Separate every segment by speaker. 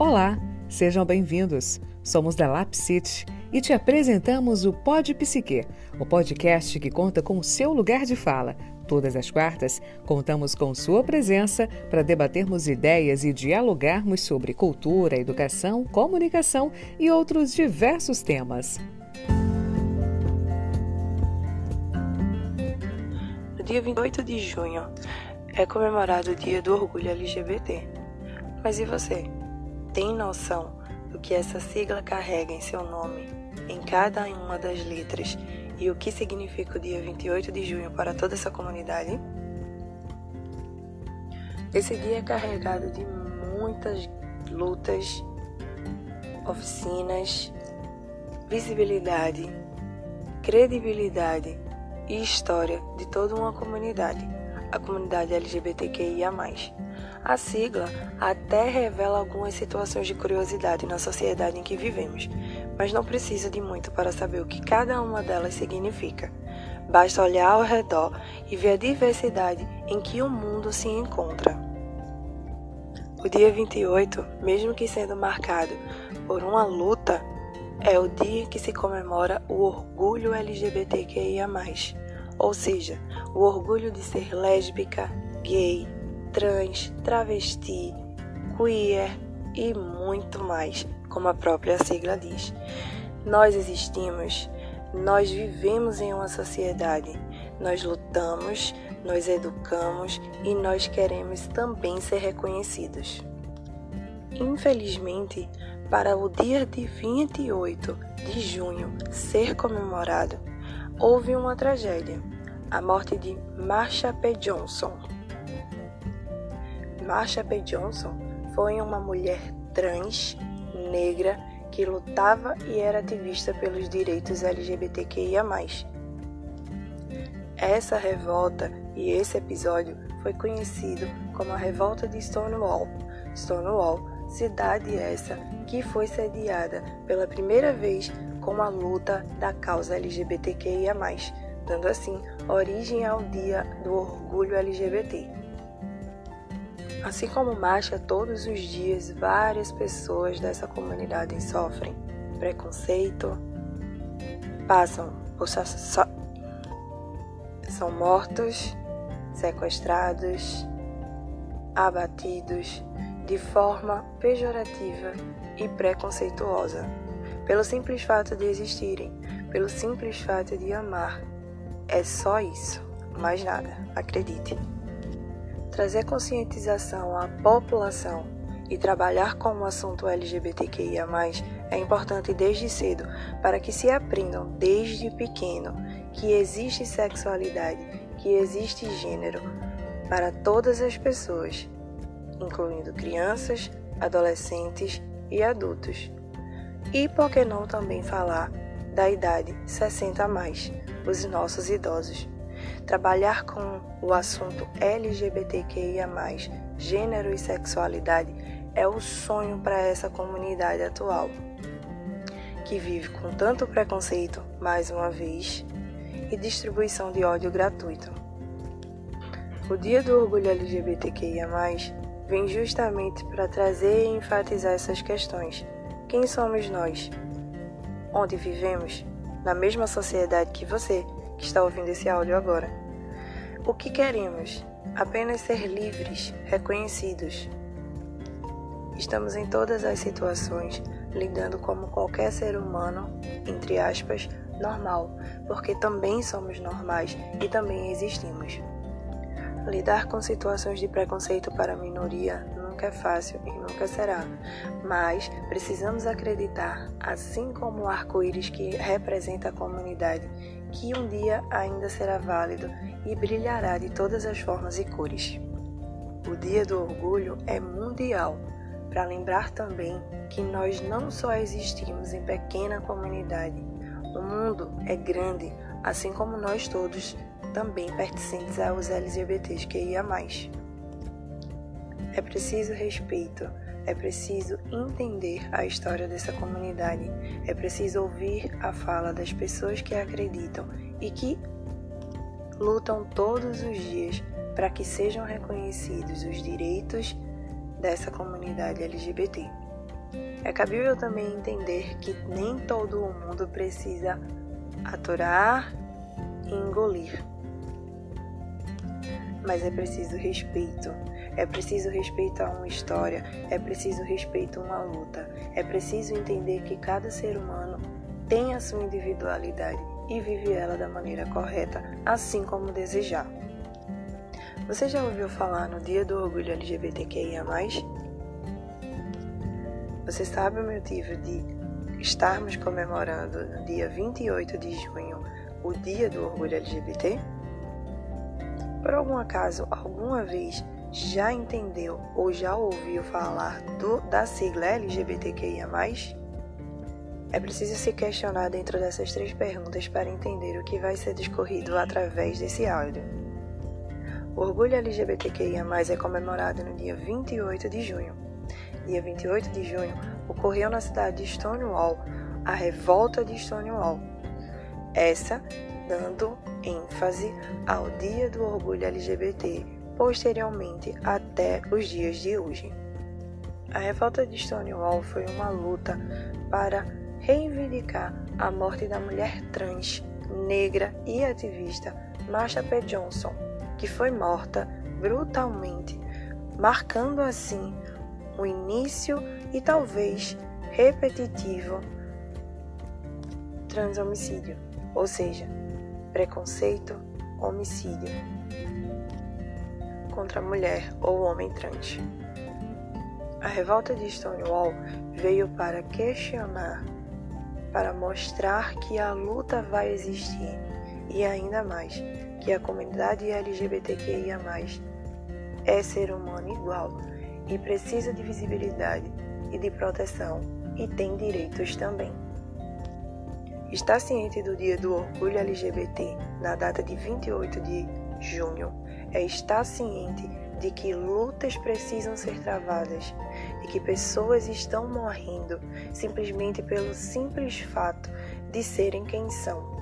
Speaker 1: Olá, sejam bem-vindos. Somos da Lap City e te apresentamos o Pod Psique, o podcast que conta com o seu lugar de fala. Todas as quartas, contamos com sua presença para debatermos ideias e dialogarmos sobre cultura, educação, comunicação e outros diversos temas.
Speaker 2: No dia 28 de junho é comemorado o Dia do Orgulho LGBT. Mas e você? Tem noção do que essa sigla carrega em seu nome, em cada uma das letras e o que significa o dia 28 de junho para toda essa comunidade? Esse dia é carregado de muitas lutas, oficinas, visibilidade, credibilidade e história de toda uma comunidade, a comunidade LGBTQIA. A sigla até revela algumas situações de curiosidade na sociedade em que vivemos, mas não precisa de muito para saber o que cada uma delas significa. Basta olhar ao redor e ver a diversidade em que o mundo se encontra. O dia 28, mesmo que sendo marcado por uma luta, é o dia que se comemora o orgulho LGBTQIA, ou seja, o orgulho de ser lésbica, gay, trans, travesti, queer e muito mais, como a própria sigla diz. Nós existimos, nós vivemos em uma sociedade, nós lutamos, nós educamos e nós queremos também ser reconhecidos. Infelizmente, para o dia de 28 de junho ser comemorado, houve uma tragédia, a morte de Marsha P. Johnson, Marsha P. Johnson foi uma mulher trans, negra, que lutava e era ativista pelos direitos LGBTQIA. Essa revolta e esse episódio foi conhecido como a Revolta de Stonewall. Stonewall, cidade essa que foi sediada pela primeira vez com a luta da causa LGBTQIA, dando assim origem ao Dia do Orgulho LGBT. Assim como marcha todos os dias, várias pessoas dessa comunidade sofrem preconceito, passam por são mortos, sequestrados, abatidos de forma pejorativa e preconceituosa, pelo simples fato de existirem, pelo simples fato de amar. É só isso, mais nada, acredite. Trazer conscientização à população e trabalhar com o assunto LGBTQIA, é importante desde cedo para que se aprendam desde pequeno que existe sexualidade, que existe gênero para todas as pessoas, incluindo crianças, adolescentes e adultos. E por que não também falar da idade 60 a mais, os nossos idosos? Trabalhar com o assunto LGBTQIA, gênero e sexualidade, é o sonho para essa comunidade atual, que vive com tanto preconceito, mais uma vez, e distribuição de ódio gratuito. O Dia do Orgulho LGBTQIA, vem justamente para trazer e enfatizar essas questões. Quem somos nós? Onde vivemos? Na mesma sociedade que você, que está ouvindo esse áudio agora. O que queremos? Apenas ser livres, reconhecidos. Estamos em todas as situações lidando como qualquer ser humano, entre aspas, normal, porque também somos normais e também existimos. Lidar com situações de preconceito para a minoria nunca é fácil e nunca será, mas precisamos acreditar, assim como o arco-íris que representa a comunidade, que um dia ainda será válido e brilhará de todas as formas e cores. O Dia do Orgulho é mundial, para lembrar também que nós não só existimos em pequena comunidade, o mundo é grande, assim como nós todos também pertencentes aos LGBTs que ia mais. É preciso respeito, é preciso entender a história dessa comunidade, é preciso ouvir a fala das pessoas que acreditam e que lutam todos os dias para que sejam reconhecidos os direitos dessa comunidade LGBT. É cabível também entender que nem todo o mundo precisa aturar e engolir. Mas é preciso respeito. É preciso respeito a uma história, é preciso respeito a uma luta. É preciso entender que cada ser humano tem a sua individualidade e vive ela da maneira correta, assim como desejar. Você já ouviu falar no Dia do Orgulho LGBTQIA? Você sabe o motivo de estarmos comemorando no dia 28 de junho o Dia do Orgulho LGBT? Por algum acaso, alguma vez já entendeu ou já ouviu falar do, da sigla LGBTQIA? É preciso se questionar dentro dessas três perguntas para entender o que vai ser discorrido através desse áudio. O orgulho LGBTQIA+, é comemorado no dia 28 de junho. Dia 28 de junho ocorreu na cidade de Stonewall a revolta de Stonewall. Essa dando ênfase ao Dia do Orgulho LGBT, posteriormente até os dias de hoje. A revolta de Stonewall foi uma luta para reivindicar a morte da mulher trans, negra e ativista Marsha P. Johnson, que foi morta brutalmente, marcando assim o início e talvez repetitivo transhomicídio, ou seja, preconceito, homicídio contra a mulher ou homem trans. A revolta de Stonewall veio para questionar para mostrar que a luta vai existir e ainda mais que a comunidade LGBTQIA+ é ser humano igual e precisa de visibilidade e de proteção e tem direitos também. Está ciente do Dia do Orgulho LGBT na data de 28 de junho é estar ciente de que lutas precisam ser travadas e que pessoas estão morrendo simplesmente pelo simples fato de serem quem são.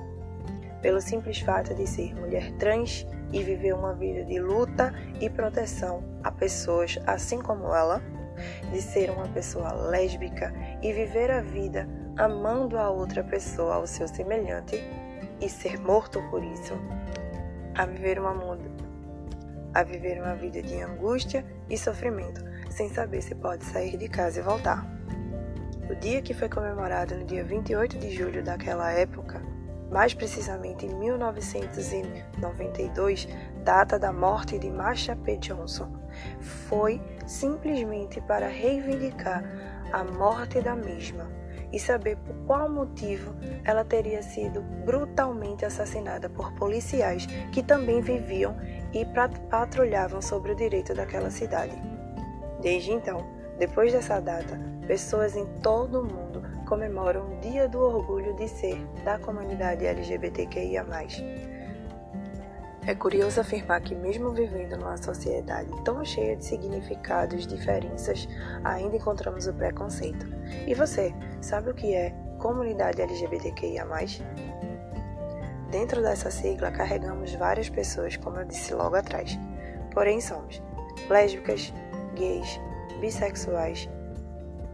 Speaker 2: Pelo simples fato de ser mulher trans e viver uma vida de luta e proteção a pessoas assim como ela, de ser uma pessoa lésbica e viver a vida amando a outra pessoa ao seu semelhante e ser morto por isso, a viver uma muda a viver uma vida de angústia e sofrimento, sem saber se pode sair de casa e voltar. O dia que foi comemorado no dia 28 de julho daquela época, mais precisamente em 1992, data da morte de Marsha P. Johnson, foi simplesmente para reivindicar a morte da mesma e saber por qual motivo ela teria sido brutalmente assassinada por policiais que também viviam e patrulhavam sobre o direito daquela cidade. Desde então, depois dessa data, pessoas em todo o mundo comemoram o Dia do Orgulho de Ser da comunidade LGBTQIA. É curioso afirmar que, mesmo vivendo numa sociedade tão cheia de significados e diferenças, ainda encontramos o preconceito. E você, sabe o que é comunidade LGBTQIA? Dentro dessa sigla carregamos várias pessoas, como eu disse logo atrás. Porém, somos lésbicas, gays, bissexuais,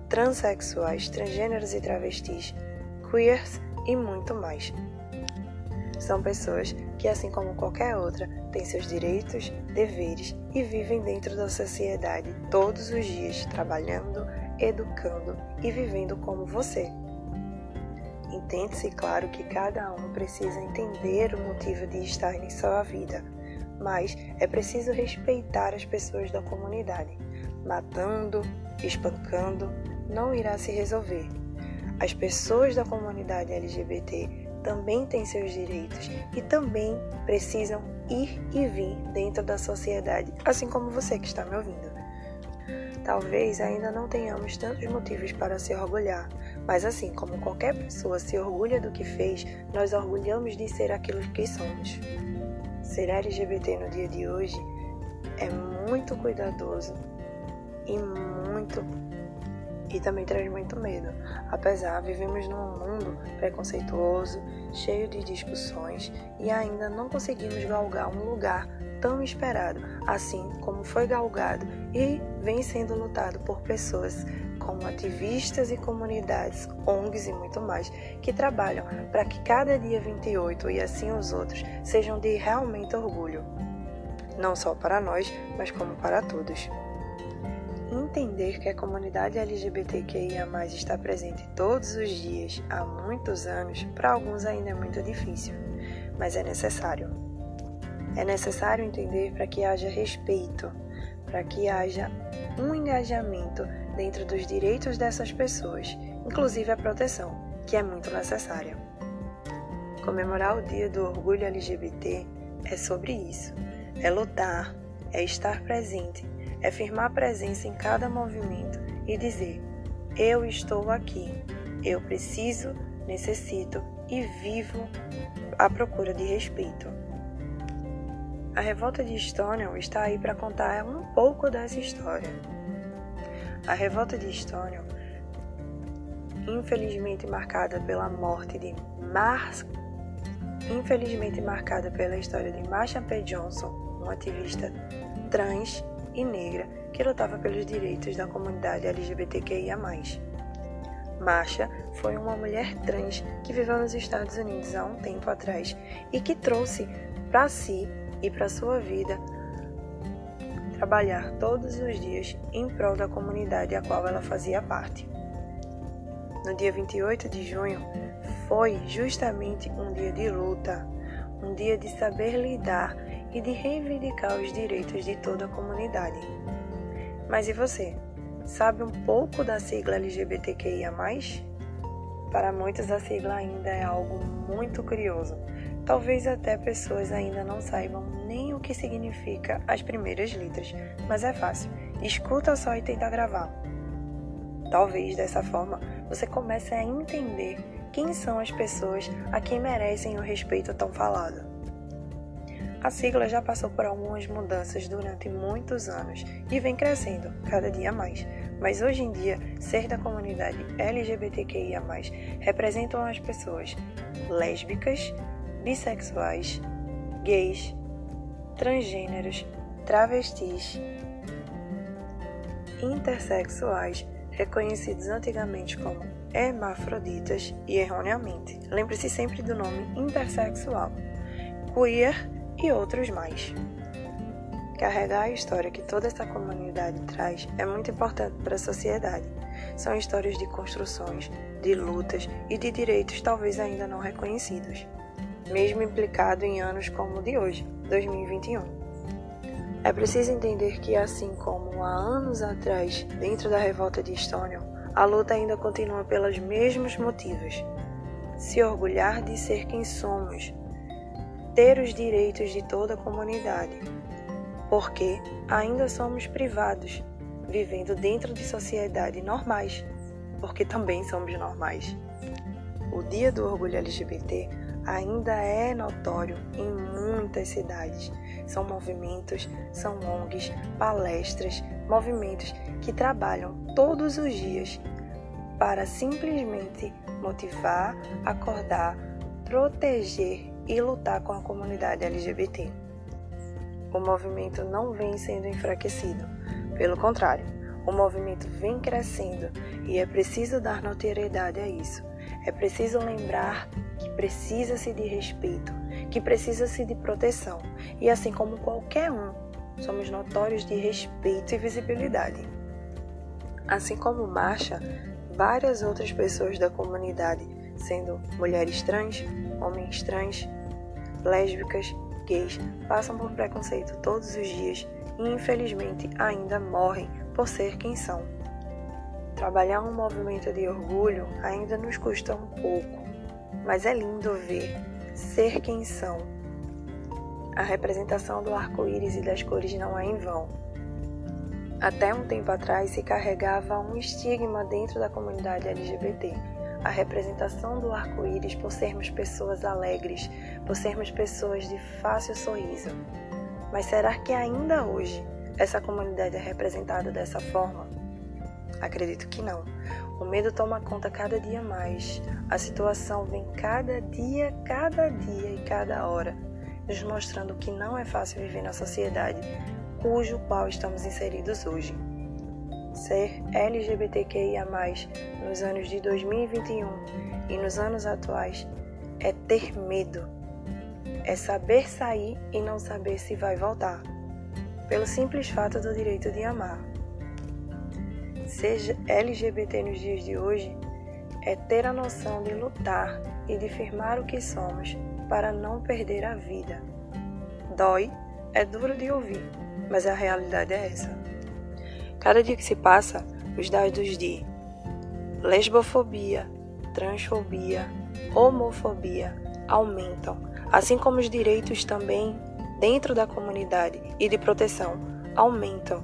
Speaker 2: transexuais, transgêneros e travestis, queers e muito mais. São pessoas que, assim como qualquer outra, têm seus direitos, deveres e vivem dentro da sociedade todos os dias, trabalhando, educando e vivendo como você. Entende-se, claro, que cada um precisa entender o motivo de estar em sua vida, mas é preciso respeitar as pessoas da comunidade. Matando, espancando, não irá se resolver. As pessoas da comunidade LGBT também têm seus direitos e também precisam ir e vir dentro da sociedade, assim como você que está me ouvindo. Talvez ainda não tenhamos tantos motivos para se orgulhar, mas assim como qualquer pessoa se orgulha do que fez, nós orgulhamos de ser aquilo que somos. Ser LGBT no dia de hoje é muito cuidadoso e muito e também traz muito medo. Apesar, vivemos num mundo preconceituoso, cheio de discussões e ainda não conseguimos galgar um lugar tão esperado, assim como foi galgado e vem sendo lutado por pessoas como ativistas e comunidades, ONGs e muito mais, que trabalham para que cada dia 28 e assim os outros sejam de realmente orgulho, não só para nós, mas como para todos. Entender que a comunidade LGBTQIA está presente todos os dias há muitos anos, para alguns ainda é muito difícil, mas é necessário. É necessário entender para que haja respeito, para que haja um engajamento dentro dos direitos dessas pessoas, inclusive a proteção, que é muito necessária. Comemorar o Dia do Orgulho LGBT é sobre isso. É lutar, é estar presente, é firmar presença em cada movimento e dizer: eu estou aqui, eu preciso, necessito e vivo à procura de respeito. A revolta de Stonewall está aí para contar um pouco dessa história. A revolta de Stonewall, infelizmente marcada pela morte de Mar... infelizmente marcada pela história de Marsha P. Johnson, uma ativista trans e negra que lutava pelos direitos da comunidade LGBTQIA+. Marsha foi uma mulher trans que viveu nos Estados Unidos há um tempo atrás e que trouxe para si e para sua vida trabalhar todos os dias em prol da comunidade a qual ela fazia parte. No dia 28 de junho foi justamente um dia de luta, um dia de saber lidar e de reivindicar os direitos de toda a comunidade. Mas e você? Sabe um pouco da sigla LGBTQIA? Para muitos, a sigla ainda é algo muito curioso. Talvez até pessoas ainda não saibam nem o que significa as primeiras letras, mas é fácil. Escuta só e tenta gravar. Talvez dessa forma você comece a entender quem são as pessoas a quem merecem o respeito tão falado. A sigla já passou por algumas mudanças durante muitos anos e vem crescendo cada dia mais, mas hoje em dia, ser da comunidade LGBTQIA, representam as pessoas lésbicas, bissexuais, gays, transgêneros, travestis, intersexuais, reconhecidos antigamente como hermafroditas e erroneamente. Lembre-se sempre do nome intersexual, queer e outros mais. Carregar a história que toda essa comunidade traz é muito importante para a sociedade. São histórias de construções, de lutas e de direitos talvez ainda não reconhecidos, mesmo implicado em anos como o de hoje, 2021. É preciso entender que, assim como há anos atrás, dentro da revolta de Stonewall, a luta ainda continua pelos mesmos motivos. Se orgulhar de ser quem somos, ter os direitos de toda a comunidade, porque ainda somos privados, vivendo dentro de sociedades normais, porque também somos normais. O Dia do Orgulho LGBT ainda é notório em muitas cidades. São movimentos, são ONGs, palestras, movimentos que trabalham todos os dias para simplesmente motivar, acordar, proteger e lutar com a comunidade LGBT o movimento não vem sendo enfraquecido. Pelo contrário, o movimento vem crescendo e é preciso dar notoriedade a isso. É preciso lembrar que precisa-se de respeito, que precisa-se de proteção. E assim como qualquer um, somos notórios de respeito e visibilidade. Assim como Marcha, várias outras pessoas da comunidade, sendo mulheres trans, homens trans, lésbicas, gays passam por preconceito todos os dias e infelizmente ainda morrem por ser quem são. Trabalhar um movimento de orgulho ainda nos custa um pouco, mas é lindo ver ser quem são. A representação do arco-íris e das cores não é em vão. Até um tempo atrás se carregava um estigma dentro da comunidade LGBT a representação do arco-íris por sermos pessoas alegres, por sermos pessoas de fácil sorriso. Mas será que ainda hoje essa comunidade é representada dessa forma? Acredito que não. O medo toma conta cada dia mais. A situação vem cada dia, cada dia e cada hora nos mostrando que não é fácil viver na sociedade cujo qual estamos inseridos hoje. Ser LGBTQIA+, nos anos de 2021 e nos anos atuais, é ter medo. É saber sair e não saber se vai voltar, pelo simples fato do direito de amar. Ser LGBT nos dias de hoje é ter a noção de lutar e de firmar o que somos para não perder a vida. Dói, é duro de ouvir, mas a realidade é essa. Cada dia que se passa, os dados de lesbofobia, transfobia, homofobia aumentam, assim como os direitos também dentro da comunidade e de proteção aumentam.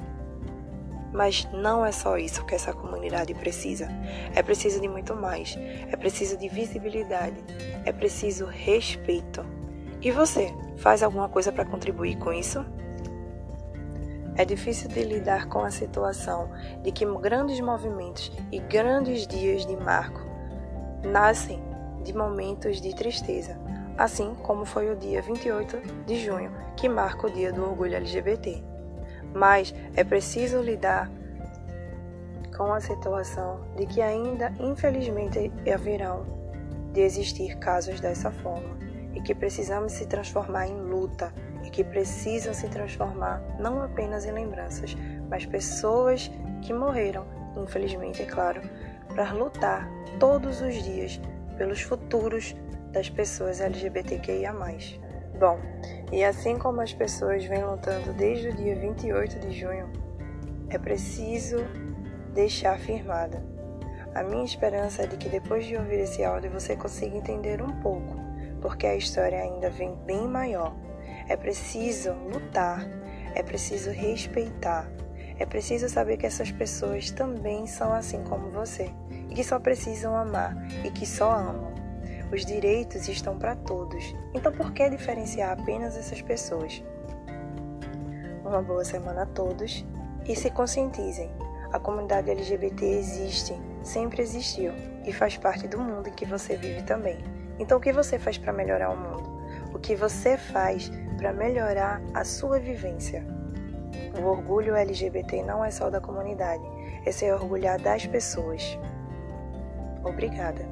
Speaker 2: Mas não é só isso que essa comunidade precisa. É preciso de muito mais. É preciso de visibilidade. É preciso respeito. E você, faz alguma coisa para contribuir com isso? É difícil de lidar com a situação de que grandes movimentos e grandes dias de marco nascem de momentos de tristeza, assim como foi o dia 28 de junho, que marca o Dia do Orgulho LGBT. Mas é preciso lidar com a situação de que ainda, infelizmente, haverão de existir casos dessa forma e que precisamos se transformar em luta que precisam se transformar não apenas em lembranças, mas pessoas que morreram, infelizmente, é claro, para lutar todos os dias pelos futuros das pessoas LGBTQIA. Bom, e assim como as pessoas vêm lutando desde o dia 28 de junho, é preciso deixar firmada. A minha esperança é de que depois de ouvir esse áudio você consiga entender um pouco, porque a história ainda vem bem maior. É preciso lutar, é preciso respeitar, é preciso saber que essas pessoas também são assim como você e que só precisam amar e que só amam. Os direitos estão para todos, então por que diferenciar apenas essas pessoas? Uma boa semana a todos e se conscientizem. A comunidade LGBT existe, sempre existiu e faz parte do mundo em que você vive também. Então, o que você faz para melhorar o mundo? O que você faz para melhorar a sua vivência? O orgulho LGBT não é só da comunidade, é ser orgulhar das pessoas. Obrigada.